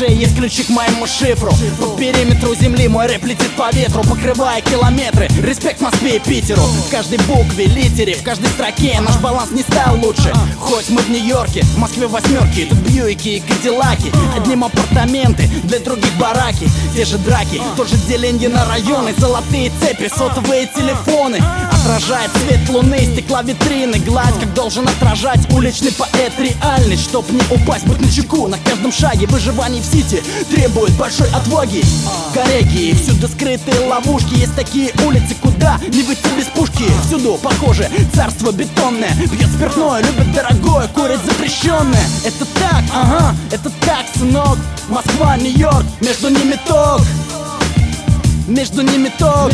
душе есть ключик к моему шифру. По периметру земли мой рэп летит по ветру Покрывая километры. Респект Москве и Питеру. В каждой букве, литере, в каждой строке Наш баланс не стал лучше. Хоть мы в Нью-Йорке, в Москве восьмерки Тут Бьюики и Кадиллаки Одним апартаменты, для других бараки. Те же драки, тот же деленье на районы. Золотые цепи, сотовые телефоны. Отражает свет луны, стекла витрины. Гладь, как должен отражать уличный поэт Реальность, чтоб не упасть, быть начеку На каждом шаге выживание в сити Требует большой отваги Кореги, всюду скрытые ловушки. Есть такие улицы, куда не выйти без пушки. Всюду, похоже, царство бетонное. Пьет спиртное, любит дорогое, курит запрещенное. Это так, ага, это так, сынок Москва, Нью-Йорк, между ними ток Между ними ток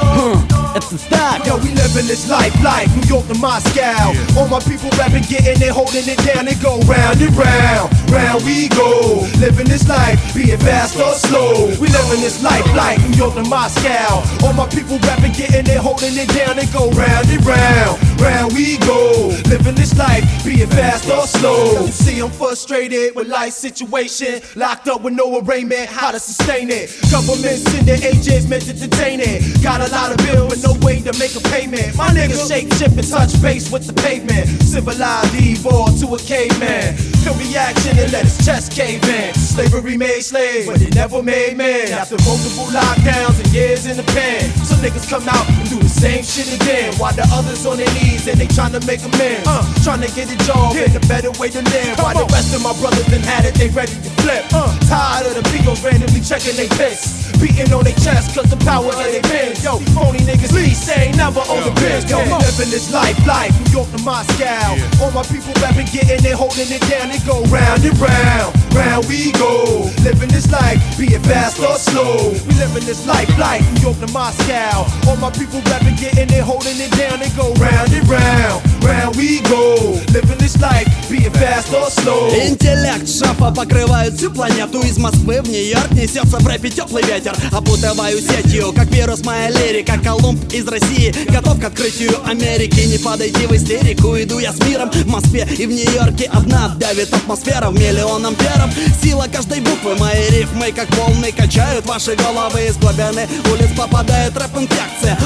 Хм, Это так Yo, we living this life like New York to Moscow. All my people rapping, getting it, holding it down, and go round and round, round we go. Living this life, be it fast or slow. We living this life like New York to Moscow. All my people rapping, getting it, holding it down, and go round and round, round we go. Living this life, be it fast or slow. See, I'm frustrated with life situation, locked up with no arraignment, how to sustain it. Government sending agents meant to detain it. Got a lot of bill, but no way to make a payment. My niggas shape, chip, and touch base with the pavement. Civilized evolved to a caveman. Feel reaction and let his chest cave in. Slavery made slaves, but it never made men. After multiple lockdowns and years in the pen, some niggas come out and do the same shit again. While the others on their knees and they tryna make amends. Uh, tryna get a job and a better way to live. While the rest of my brothers done had it, they ready to flip. Uh, tired of the people randomly checking they piss. Beating on their chest cause the power of their pins. Yo, phony niggas, please say never on the bench. Yo, we living this life, life, New York to Moscow. All my people rapping, getting it, holding it down, They go round and round, round we go. Living this life, be it fast or slow. We living this life, life, New York to Moscow. All my people rapping, getting it, holding it down, They go round and round, round we go. Living this life, be it fast or slow. Интеллект шефа покрывает всю планету. Из Москвы в Нью-Йорк несется в рэпе теплый ветер. Опутываю сетью, как вирус моя лирика. Колумб из России, готов к открытию Америки. Не подойти в истерику, иду я с миром. В Москве и в Нью-Йорке одна давит атмосфера В миллион амперов Сила каждой буквы, мои рифмы как волны Качают ваши головы. Из глубины улиц Попадает рэп-инфекция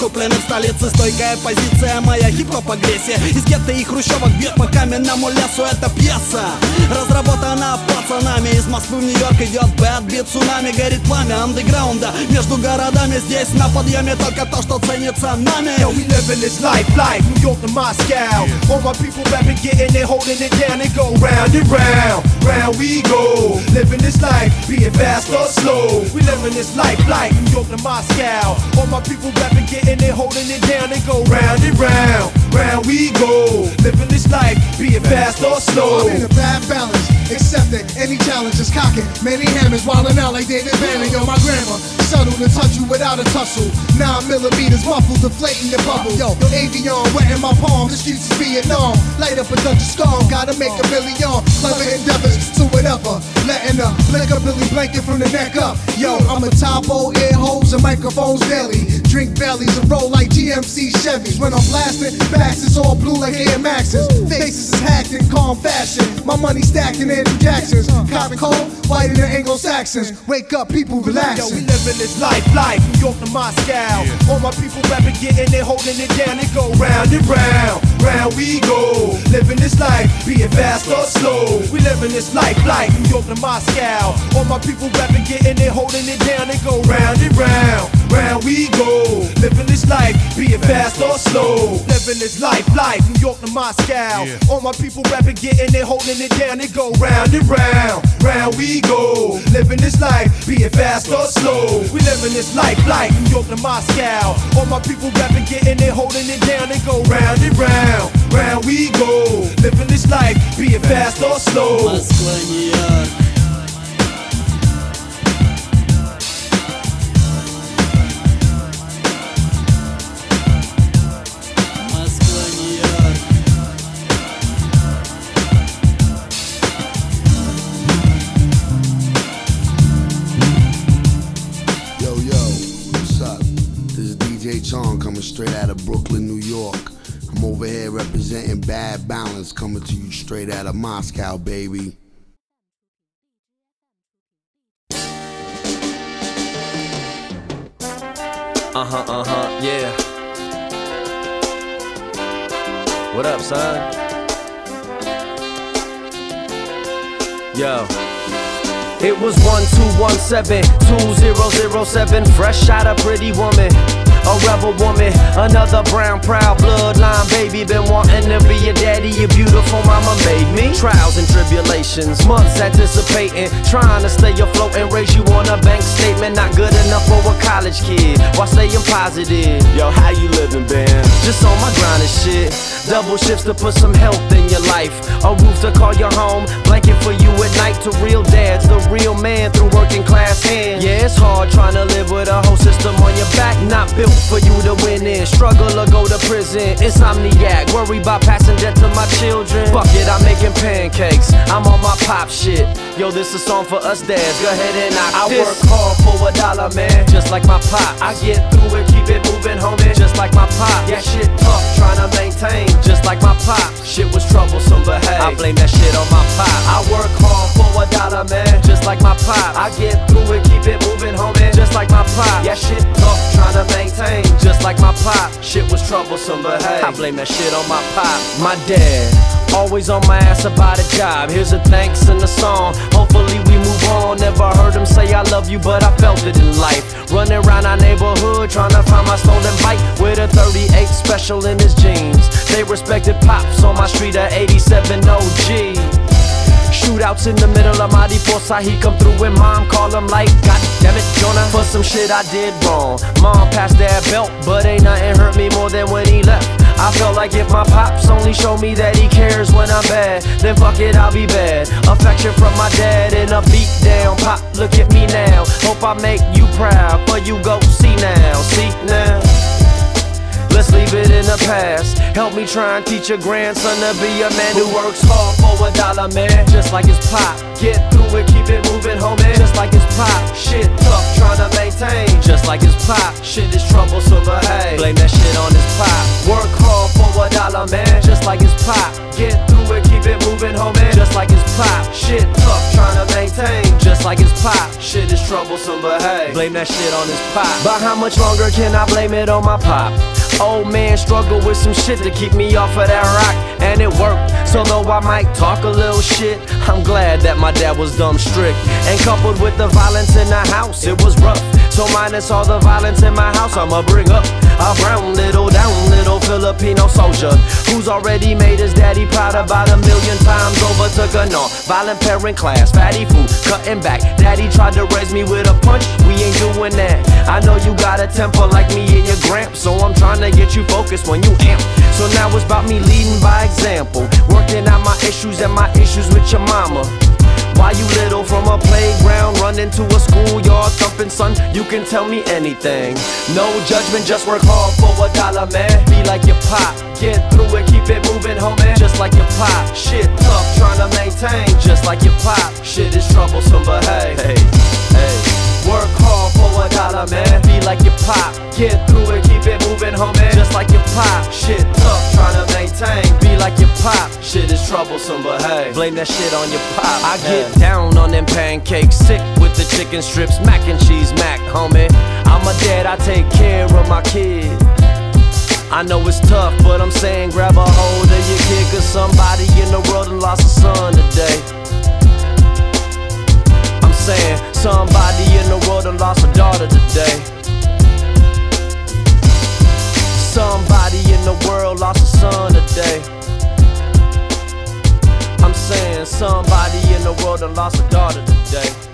куплены в столице. Стойкая позиция, моя хип-хоп агрессия. Из гетто и хрущевок бьет по каменному лесу Это пьеса, разработана пацанами. Из Москвы в Нью-Йорк идет бэт бит. Цунами горит пламя андеграунда. Между городами здесь на подъеме Только то, что ценится нами. Yo, we living this life like New York to Moscow. All my people rapping, getting it, holding it down, and go round and round, round we go. Living this life, be it fast or slow. We living this life like New York to Moscow. All my people rapping, getting it, holding it down, They go round and round, round we go. Living this life, be it fast or slow. I'm in a bad balance, accepting any challenge is cocking. Many hammers wildin' out like David Banner. Yo, my grandma, subtle to touch you without a tussle. Nine millimeters muffled, deflating the bubble. Yo, avion, wetting my palm. The streets is Vietnam. Light up a Dutch storm, gotta make a million. Clever endeavors to whatever. Letting up, flick a Billy blanket from the neck up. Yo, I'm a topo, ear holes and microphones daily. Drink bellies and roll like GMC Chevys. When I'm blasting, backs is all blue like Air Maxes. Faces is hacked in calm fashion. My money stacked in Andrew Jackson's. Cotton cold, whiter than Anglo Saxons. Wake up, people Yo, we living this life, life, New York to Moscow. All my people rapping, getting it, holding it down, and go round and round, round we go. Living this life, be it fast or slow. We living this life, like New York to Moscow. All my people rapping, getting it, holding it down, and go round and round, round we go. Living this life, be it fast or slow. Living this life, life, New York to Moscow. All my people rapping, getting it, holding it down, They go round and round, round we go. Living this life, be it fast or slow. We living this life like New York to Moscow. All my people rapping, getting it, holding it down, They go round and round oynuyor Mask Yo yo, what's up? This is DJ Chong coming straight out of Brooklyn, New York. I'm over here representing Bad Balance, coming to you straight out of Moscow, baby. Up, son? Yo. It was 1217 2007, fresh out a pretty woman a rebel woman, another brown proud bloodline baby. Been wanting to be a daddy, your beautiful mama made me. Trials and tribulations, months anticipating, trying to stay afloat and raise you on a bank statement. Not good enough for a college kid, while staying positive. Yo, how you living, Ben? Just on my grind and shit. Double shifts to put some health in your life. A roof to call your home, blanket for you at night. To real dads, the real man through working class hands. Yeah, it's hard trying to live with a whole system on your back, not built for you to win in. Struggle or go to prison. It's Insomniac, worry about passing debt to my children. Fuck it, I'm making pancakes. I'm on my pop shit. Yo, this a song for us dads. Go ahead and knock I this. work hard for a dollar, man. Just like my pop. I get through it, keep it moving, homie. Just like my pop. Yeah, shit tough, trying to maintain. Just like my pop. Shit was troublesome, but hey, I blame that shit on my pop. I work blame that shit on my pop. My dad. Always on my ass about a job. Here's a thanks and a song. Hopefully we move on. Never heard him say I love you, but I felt it in life. Running around our neighborhood trying to find my stolen bike with a 38 special in his jeans. They respected pops on my street at 87 OG. Shootouts in the middle of Mariposa. He come through and mom call him like, God damn it, Jonah. For some shit I did wrong. Mom passed that belt, but ain't nothing hurt me more than when he left. I felt like if my pops only show me that he cares when I'm bad, then fuck it, I'll be bad. Affection from my dad and a beat down. Pop, look at me now. Hope I make you proud, but you go see now, see now. Let's leave it in the past. Help me try and teach your grandson to be a man who works hard for a dollar, man. Just like his pop. Get through it, keep it moving, homie. Just like his pop. Shit tough, trying to maintain. Just like his pop. Shit is troublesome, but hey, blame that shit on his pop. Work hard for a dollar, man. Just like his pop. Get through it, keep it moving, homie. Just like his pop. Shit tough, trying to maintain. Just like his pop. Shit is troublesome, but hey, blame that shit on his pop. But how much longer can I blame it on my pop? Old man struggle with some shit to keep me off of that rock, and it worked. So though I might talk a little shit, I'm glad that my dad was dumb strict. And coupled with the violence in the house, it was rough. So minus all the violence in my house, I'ma bring up a brown little down little Filipino soldier who's already made his daddy proud about a million times over. Took a non violent parent class, fatty food, cutting back. Daddy tried to raise me with a punch, we ain't doing that. I know you got a temper you focused when you amp. So now it's about me leading by example, working out my issues and my issues with your mama. Why you little from a playground, run into a schoolyard thumping son? You can tell me anything. No judgment, just work hard for a dollar, man. Be like your pop, get through it, keep it moving, homie. Just like your pop, shit tough, trying to maintain. Just like your pop, shit is troublesome, but hey, hey, hey. Work hard for a dollar, man. Be like your pop. Get through it, keep it moving, homie. Just like your pop. Shit tough, trying to maintain. Be like your pop. Shit is troublesome, but hey, blame that shit on your pop. I get down on them pancakes, sick with the chicken strips, mac and cheese, mac, homie. I'm a dad, I take care of my kid. I know it's tough, but I'm saying grab a hold of your kid, cause somebody in the world lost a son today I'm saying somebody in the world done lost a daughter today. Somebody in the world lost a son today. I'm saying somebody in the world done lost a daughter today.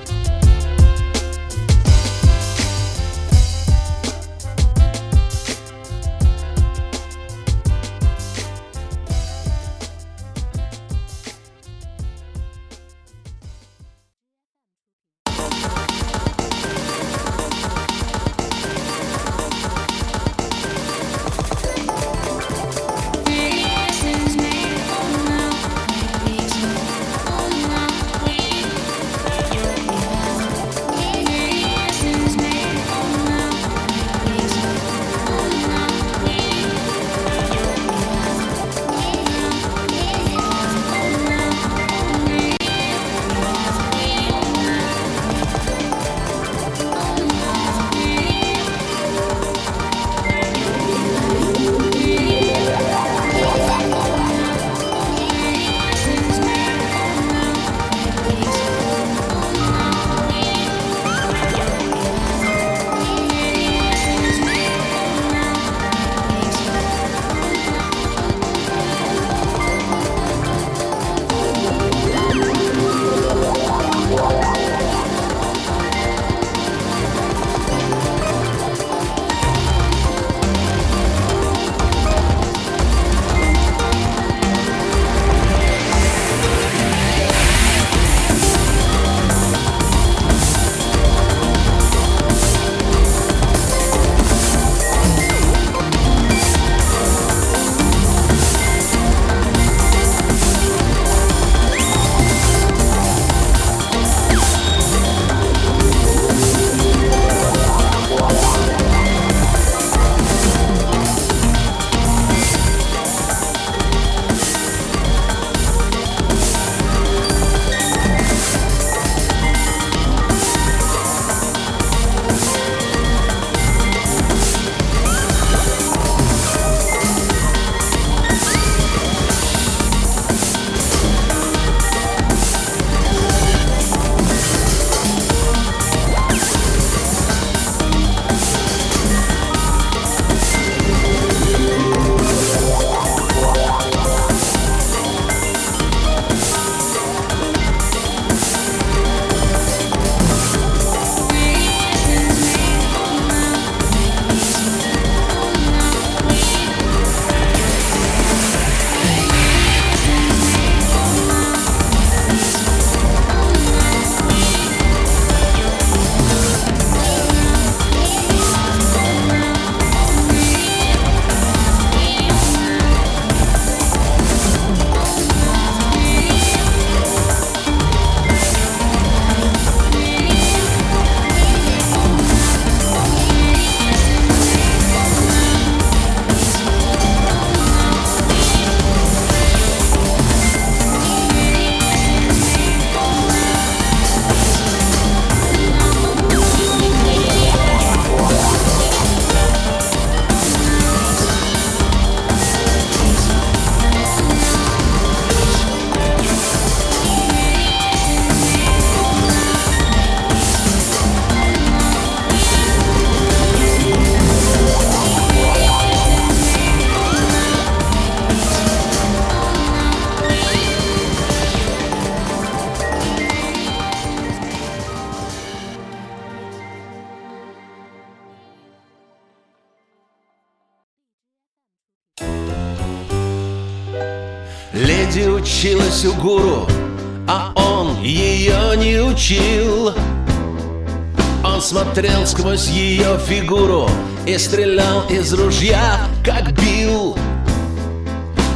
Фигуру и стрелял из ружья, как бил.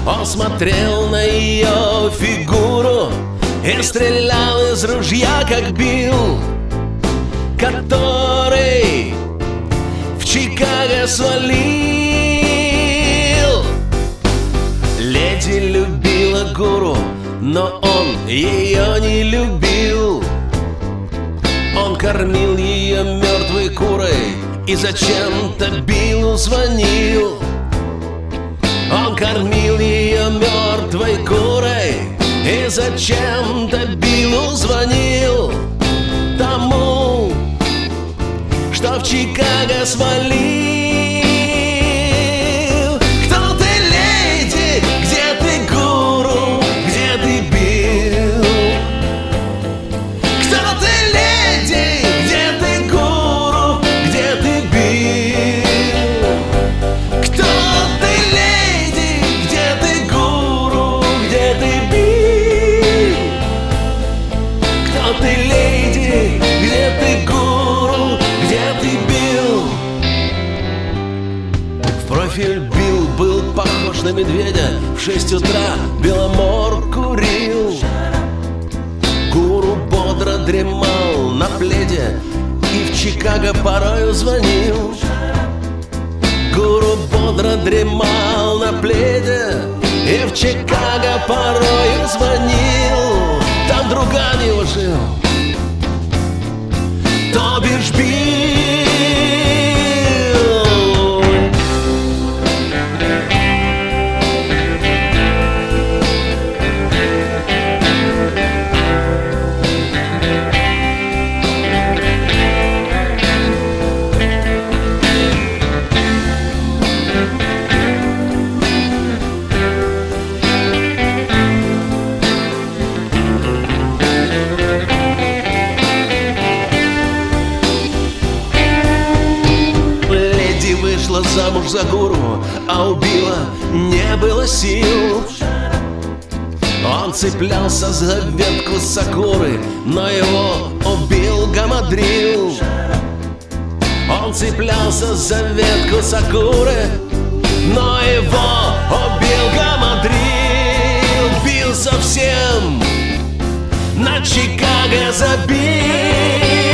Он смотрел на ее фигуру и стрелял из ружья, как бил, который в Чикаго свалил. Леди любила гуру, но он ее не любил. Он кормил ее мертвой курой и зачем-то Биллу звонил. Он кормил ее мертвой курой. И зачем-то Биллу звонил? Тому, что в Чикаго свалил Шесть утра Беломор курил. Гуру бодро дремал на пледе И в Чикаго порою звонил. Гуру бодро дремал на пледе И в Чикаго порою звонил. Там друган его жил. То бишь бил цеплялся за ветку сакуры, но его убил гамадрил. Он цеплялся за ветку сакуры, но его убил гамадрил. Бил совсем на Чикаго забил.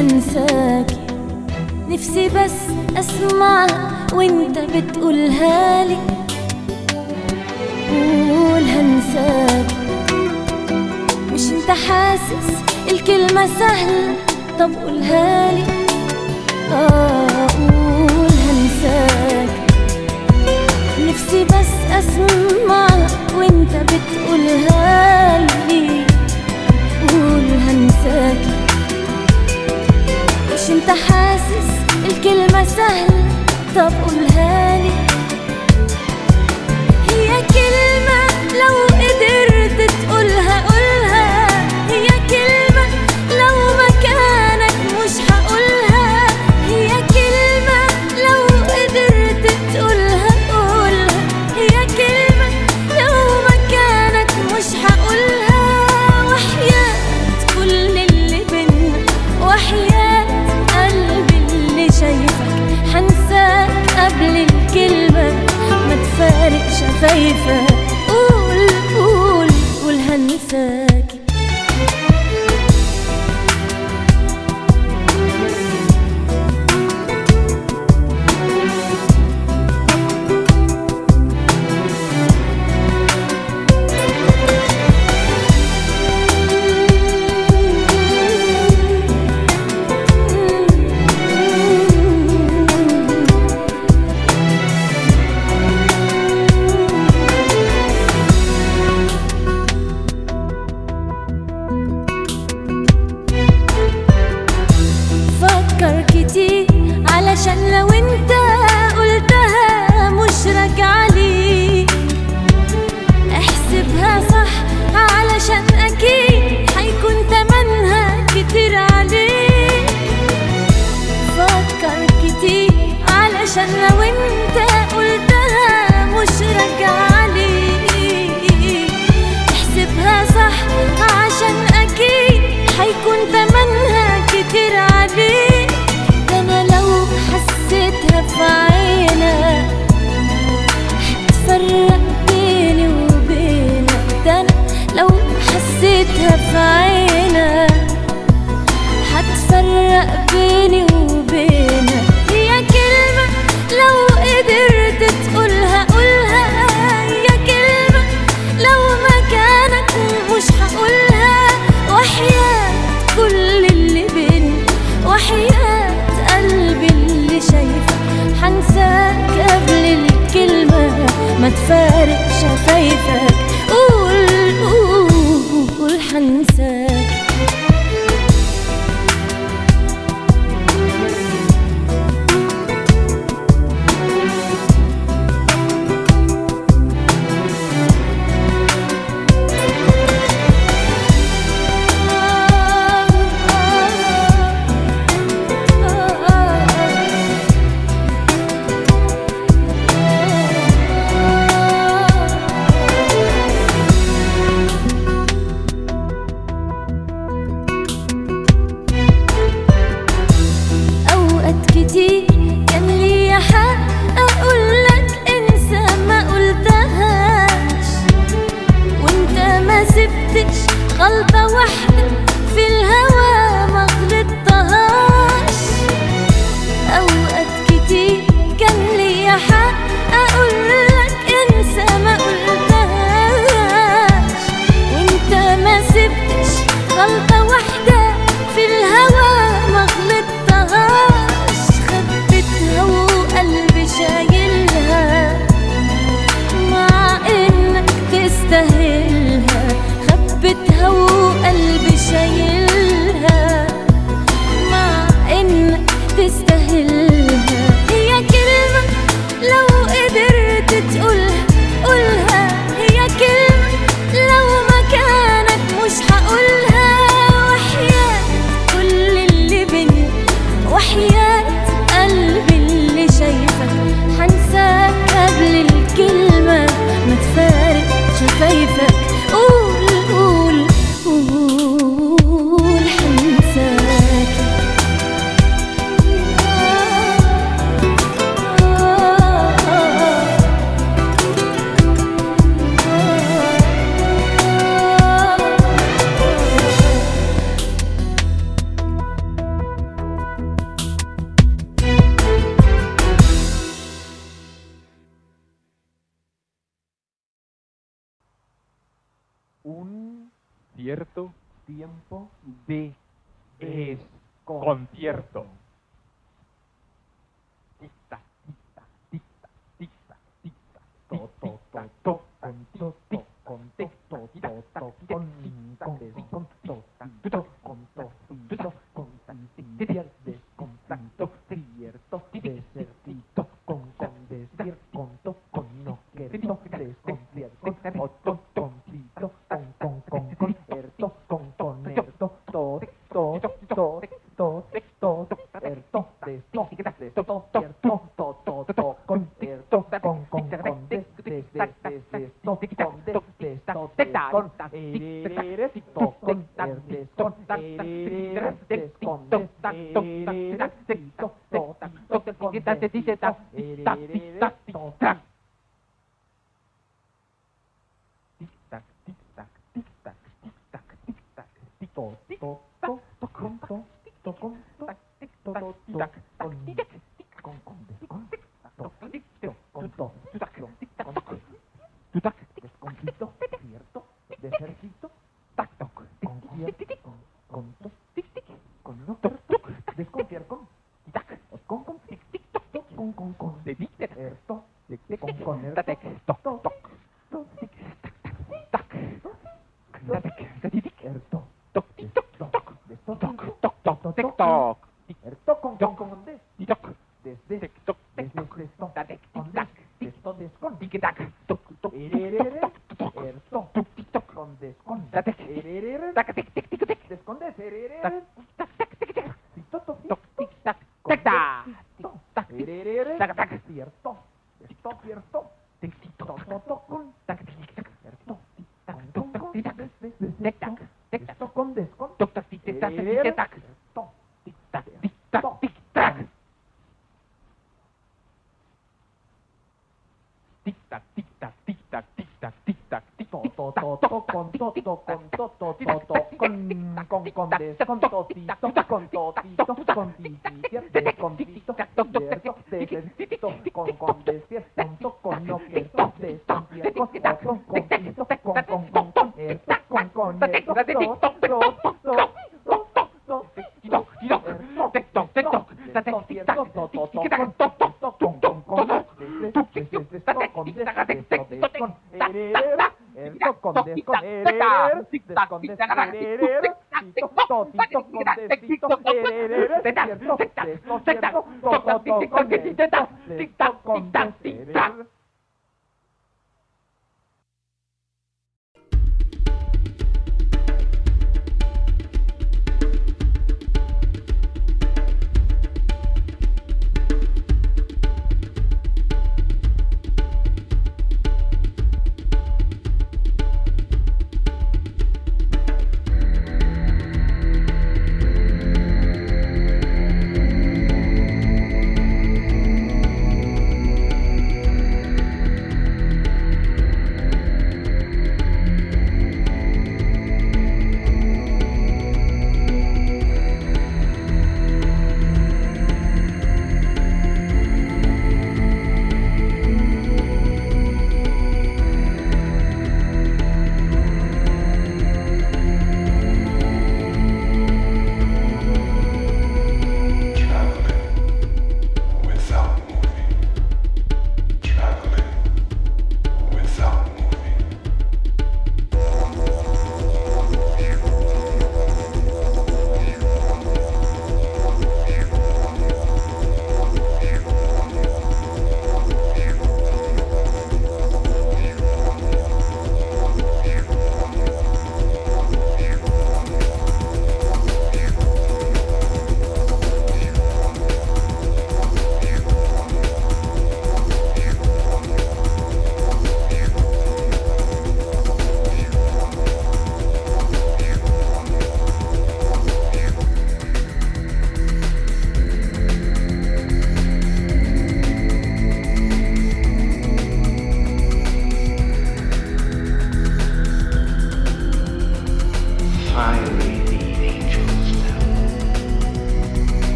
انساكي نفسي بس اسمعها وأنت بتقولها لي. قول هنساكي مش أنت حاسس الكلمة سهلة طب قولها لي. آه قول هنساكي نفسي بس أسمع وأنت بتقولها لي. قول هنساكي انت حاسس الكلمة سهلة. طب قولها لي. انت احسبها صح علشان أكيد بيني وبينك لو حسيتها في عينك هتفرق بيني check. con toto, con toto, toto, con con con des, con totito, con totito, con titito, con tito, cierto, desierto, con con con lo que esto se con otro, con tito, con con con con con con esto, con con con con taktik jangan taktik.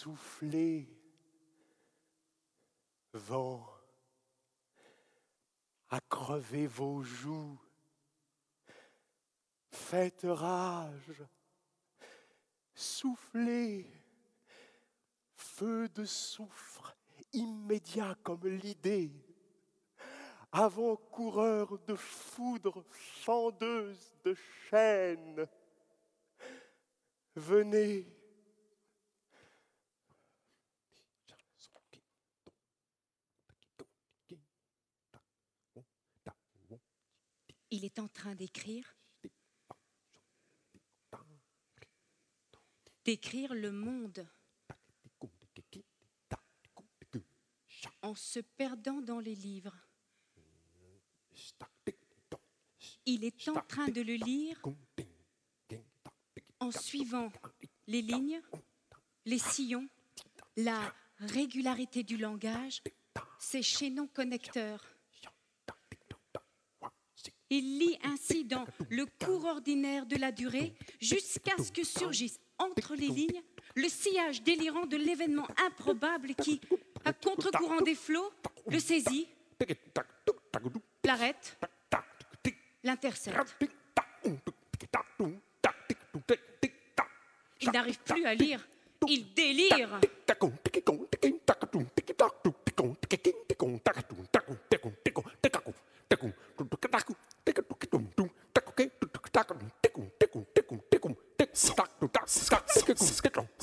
Soufflez, vent, à vos joues. Faites rage, soufflez, feu de soufre immédiat comme l'idée, avant-coureur de foudre fendeuse de chaînes. Venez, Il est en train d'écrire. D'écrire le monde en se perdant dans les livres. Il est en train de le lire en suivant les lignes, les sillons, la régularité du langage, ses chaînons connecteurs. Il lit ainsi dans le cours ordinaire de la durée jusqu'à ce que surgisse entre les lignes le sillage délirant de l'événement improbable qui, à contre-courant des flots, le saisit, l'arrête, l'intercepte. Il n'arrive plus à lire, il délire.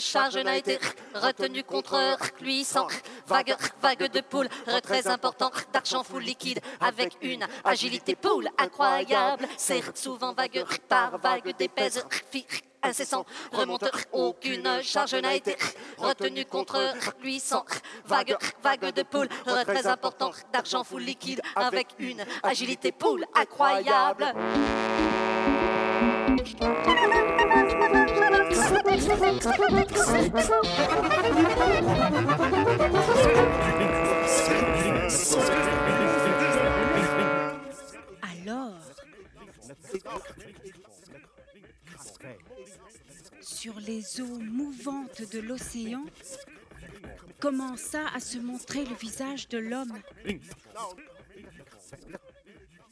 charge n'a été retenue contre lui sans vague vague de poule très important d'argent full liquide avec une agilité poule incroyable. Certes souvent vague par vague d'épaisse incessant remonte aucune charge n'a été retenue contre lui sans vague vague de poule très important d'argent full liquide avec une agilité poule incroyable Alors, sur les eaux mouvantes de l'océan, commença à se montrer le visage de l'homme.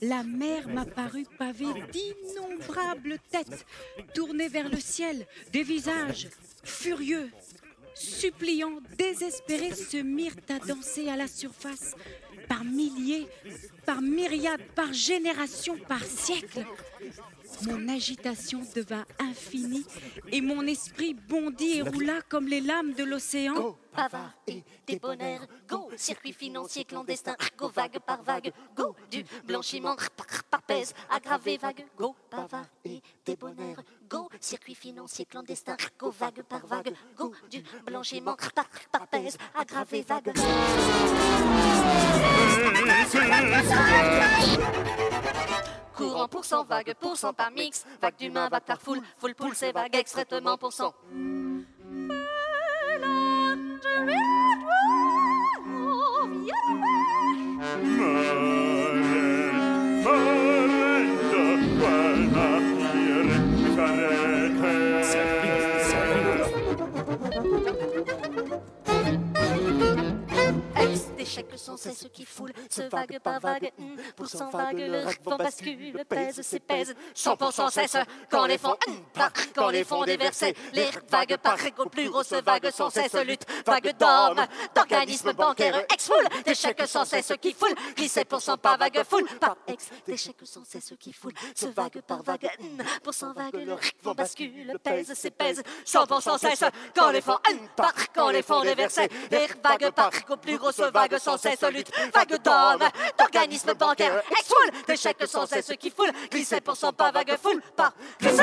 La mer m'apparut pavée d'innombrables têtes tournées vers le ciel, des visages furieux, suppliants, désespérés se mirent à danser à la surface par milliers, par myriades, par générations, par siècles. Mon agitation devint infinie et mon esprit bondit et roula comme les lames de l'océan. Avare et débonnaire, go, circuit financier clandestin, go, vague par vague, go, du blanchiment par, pèse, aggravé vague, go, bavard et débonnaire, go, circuit financier clandestin, go, vague par vague, go, du blanchiment par, par pèse, aggravé vague. Courant pour cent, vague pour cent par mix, vague d'humains, vague par foule, full poule, c'est vague extrêmement pour cent. Ex d'échecs sans cesse qui foule, ce vague par vague, hum, pour cent vague, le vent bascule, pèse, c'est pèse, 100% sans cesse, quand les fonds, hum, par, quand les fonds déversés, les vagues par plus grosse vague sans cesse, lutte, vague d'hommes, d'organismes bancaires, ex-foule, d'échecs sans cesse qui foule, glissé pour cent par vague foule, par ex, d'échecs sans cesse qui foule, ce vague par vague, pour cent vague, le vent bascule, pèse, c'est pèse, 100% sans cesse, quand les fonds, par, quand les fonds déversés, les vagues par plus grosse vague sans cesse lutte, vague d'hommes, d'organismes bancaires, exfoule des sans cesse qui foulent, glissez pour son pas, vague foule, pas glisser.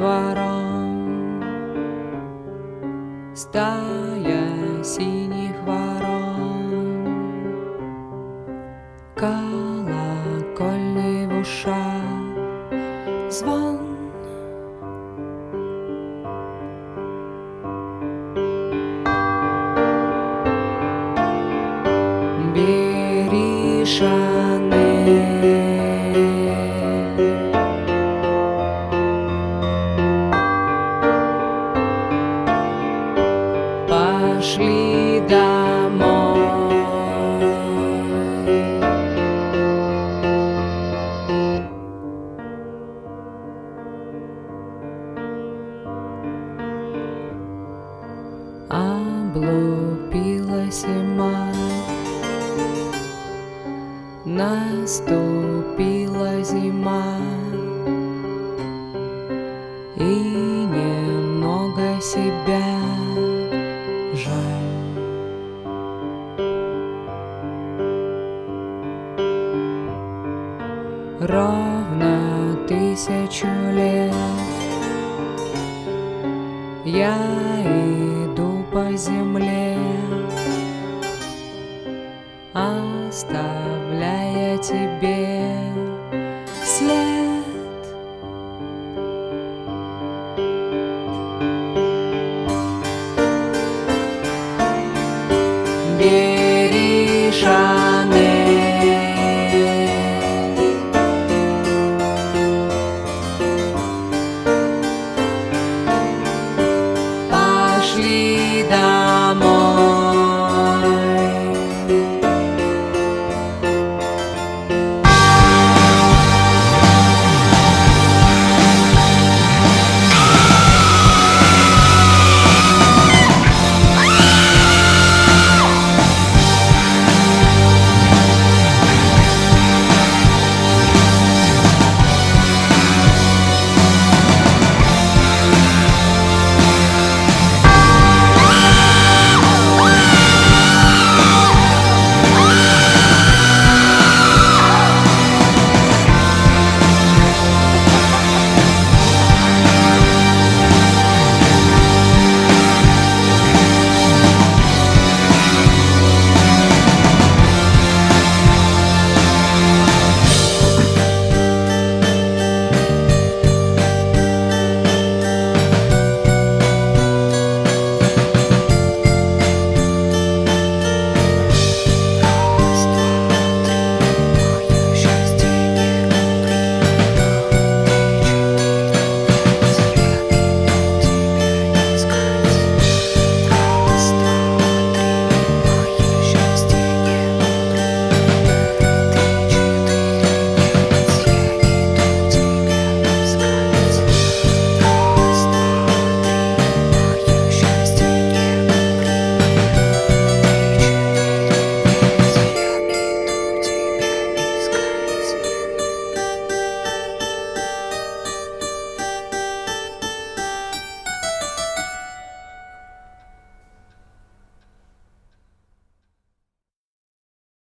dworą staje sin.